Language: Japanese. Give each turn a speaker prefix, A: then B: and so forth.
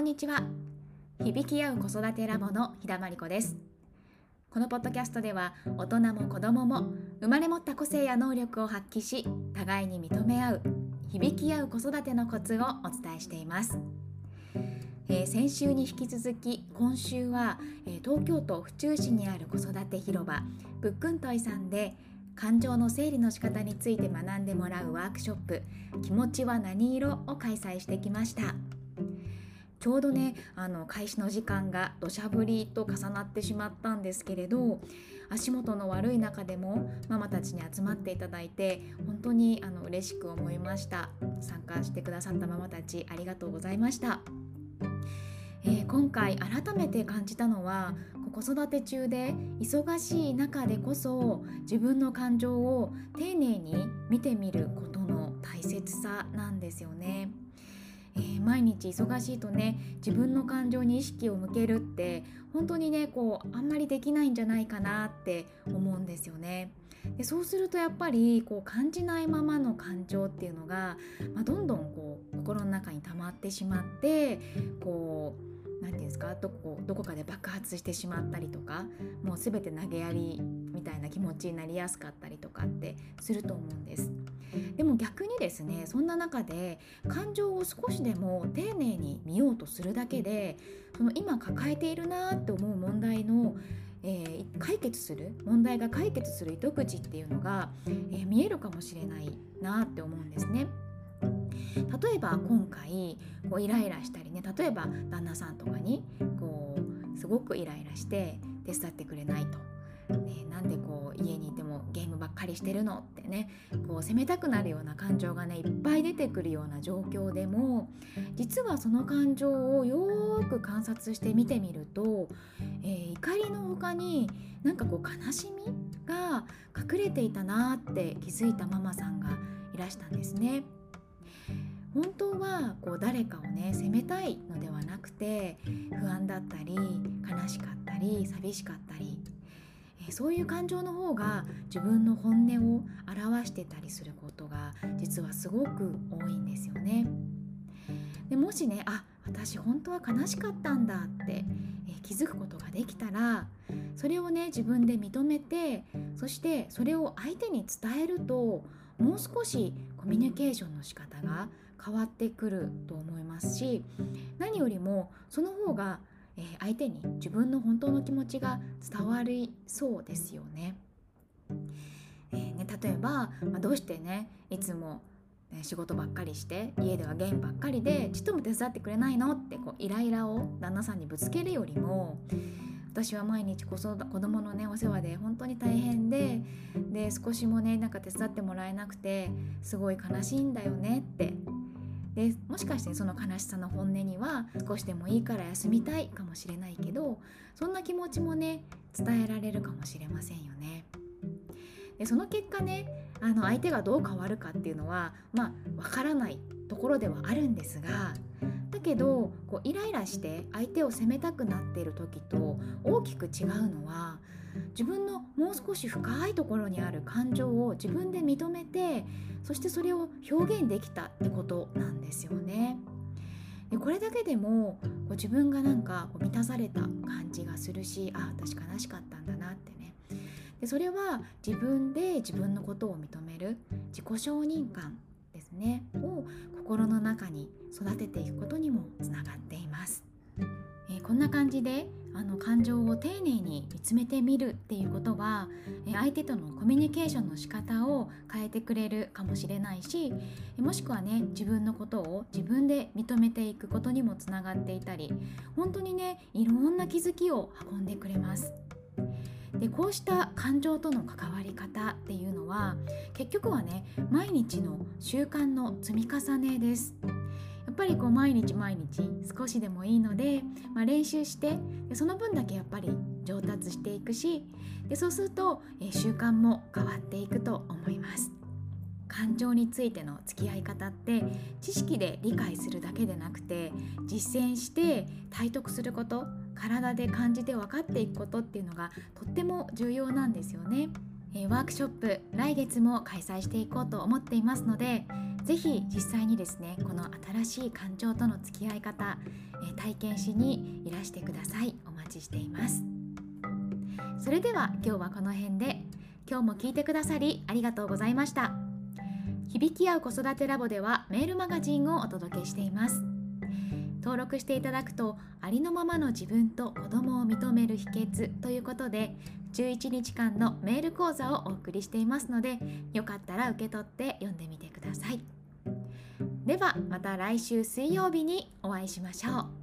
A: んにちは。響き合う子育てラボの日田真理子です。このポッドキャストでは大人も子供も生まれ持った個性や能力を発揮し互いに認め合う響き合う子育てのコツをお伝えしています。えー、先週に引き続き今週は、えー、東京都府中市にある子育て広場ぶっくんといさんで感情の整理の仕方について学んでもらうワークショップ「気持ちは何色?」を開催してきました。ちょうどねあの開始の時間が土砂降りと重なってしまったんですけれど足元の悪い中でもママたちに集まっていただいて本当にあの嬉しく思いました参加してくださったママたちありがとうございました。えー、今回改めて感じたのは子育て中で忙しい中でこそ自分の感情を丁寧に見てみることの大切さなんですよね。えー、毎日忙しいとね自分の感情に意識を向けるって本当にねこうあんまりできないんじゃないかなって思うんですよね。でそうするとやっぱりこう感じないままの感情っていうのが、まあ、どんどんこう心の中に溜まってしまってこう何て言うんですかどこどこかで爆発してしまったりとかもう全て投げやりみたいな気持ちになりやすかったりとかってすると思うんです。でも逆にですねそんな中で感情を少しでも丁寧に見ようとするだけでその今抱えているなって思う問題のえー、解決する問題が解決する糸口っていうのが、えー、見えるかもしれないなって思うんですね。例えば今回こうイライラしたりね例えば旦那さんとかにこうすごくイライラして手伝ってくれないと。りしてるのってねこう責めたくなるような感情がねいっぱい出てくるような状況でも実はその感情をよーく観察して見てみると、えー、怒りの他になんかこう悲しみが隠れていたなって気づいたママさんがいらしたんですね。本当はこう誰かをね責めたいのではなくて不安だったり悲しかったり寂しかったりそういう感情の方が自分の本音を表してたりすることが実はすごく多いんですよね。でもしねあ私本当は悲しかったんだって、え気づくことができたらそれをね自分で認めてそしてそれを相手に伝えるともう少しコミュニケーションの仕方が変わってくると思いますし何よりもその方が、え相手に自分の本当の気持ちが伝わりそうですよね。えー、ね例えば、まあ、どうしてねいつも仕事ばっかりして家ではゲームばっかりでちっとも手伝ってくれないのってこうイライラを旦那さんにぶつけるよりも私は毎日子子供のねお世話で本当に大変でで少しもねなんか手伝ってもらえなくてすごい悲しいんだよねってでもしかしてその悲しさの本音には少しでもいいから休みたいかもしれないけどそんな気持ちもね伝えられるかもしれませんよね。でその結果ねあの相手がどう変わるかっていうのはまあ分からないところではあるんですがだけどこうイライラして相手を責めたくなっている時と大きく違うのは自分のもう少し深いところにある感情を自分で認めてそしてそれを表現できたってことなんですよね。でこれだけでもこう自分がなんかこう満たされた感じがするしああ私悲しかったんだなってねでそれは自分で自分のことを認める自己承認感ですねを心の中に育てていくことにもつながっています。えー、こんな感じであの感情を丁寧に見つめてみるっていうことは、相手とのコミュニケーションの仕方を変えてくれるかもしれないしもしくはね自分のことを自分で認めていくことにもつながっていたり本当にねいろんな気づきを運んでくれます。でこうした感情との関わり方っていうのは結局はね毎日の習慣の積み重ねです。ぱりこう毎日毎日少しでもいいので、まあ、練習してでその分だけやっぱり上達していくしでそうすると、え習慣も変わっていくと思います。感情についての付き合い方って知識で理解するだけでなくて実践して体得すること体で感じて分かっていくことっていうのがとっても重要なんですよね。えワークショップ来月も開催していこうと思っていますのでぜひ実際にですねこの新しい感情との付き合い方、え体験しにいらしてください。お待ちしています。それでは今日はこの辺で今日も聞いてくださりありがとうございました。響き合う子育てラボではメールマガジンをお届けしています。登録していただくとありのままの自分と子供を認める秘訣ということで11日間のメール講座をお送りしていますのでよかったら受け取って読んでみてください。ではまた来週水曜日にお会いしましょう。